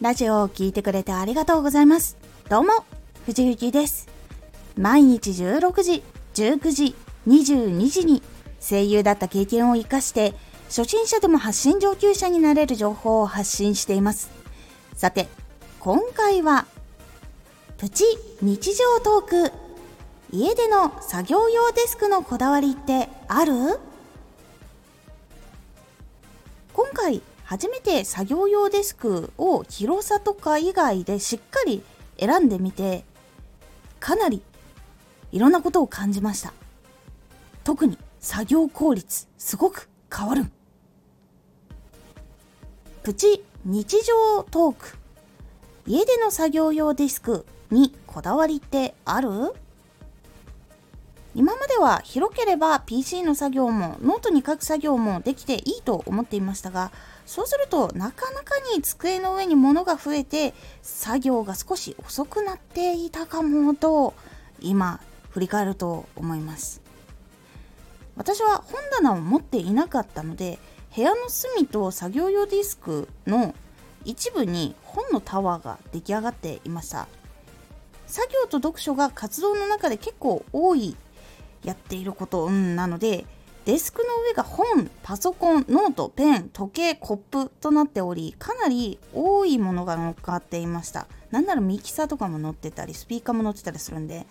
ラジオを聴いてくれてありがとうございます。どうも、藤幸です。毎日16時、19時、22時に声優だった経験を活かして、初心者でも発信上級者になれる情報を発信しています。さて、今回は、プチ日常トーク。家での作業用デスクのこだわりってある？今回初めて作業用デスクを広さとか以外でしっかり選んでみてかなりいろんなことを感じました。特に作業効率すごく変わる。プチ日常トーク。家での作業用デスクにこだわりってある？今までは広ければ PC の作業もノートに書く作業もできていいと思っていましたがそうするとなかなかに机の上に物が増えて作業が少し遅くなっていたかもと今振り返ると思います。私は本棚を持っていなかったので部屋の隅と作業用ディスクの一部に本のタワーが出来上がっていました。作業と読書が活動の中で結構多いやっていること、うん、なのでデスクの上が本、パソコン、ノート、ペン、時計、コップとなっており、かなり多いものが乗っかっていました。なんならミキサーとかも載ってたり、スピーカーも載ってたりするんで。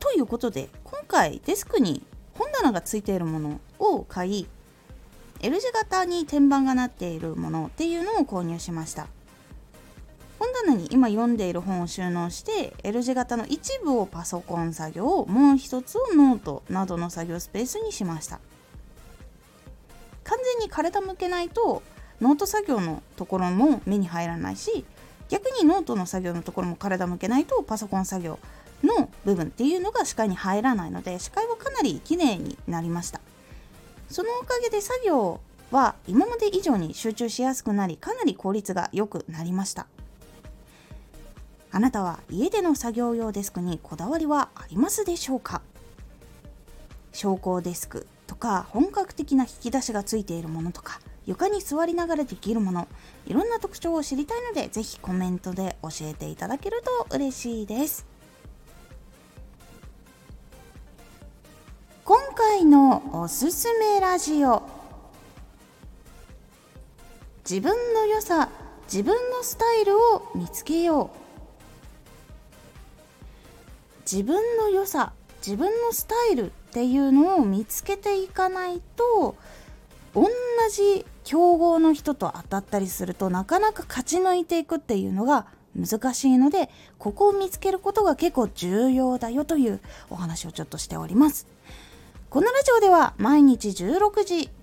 ということで、今回デスクに本棚がついているものを買い、L 字型に天板がなっているものっていうのを購入しました。本棚に今読んでいる本を収納して L 字型の一部をパソコン作業もう一つをノートなどの作業スペースにしました。完全に体向けないとノート作業のところも目に入らないし逆にノートの作業のところも体向けないとパソコン作業の部分っていうのが視界に入らないので視界はかなり綺麗になりました。そのおかげで作業は今まで以上に集中しやすくなりかなり効率が良くなりました。あなたは家での作業用デスクにこだわりはありますでしょうか？昇降デスクとか本格的な引き出しがついているものとか床に座りながらできるものいろんな特徴を知りたいのでぜひコメントで教えていただけると嬉しいです。今回のおすすめラジオ。自分の良さ自分のスタイルを見つけよう。自分の良さ自分のスタイルっていうのを見つけていかないと同じ競合の人と当たったりするとなかなか勝ち抜いていくっていうのが難しいのでここを見つけることが結構重要だよというお話をちょっとしております。このラジオでは毎日16時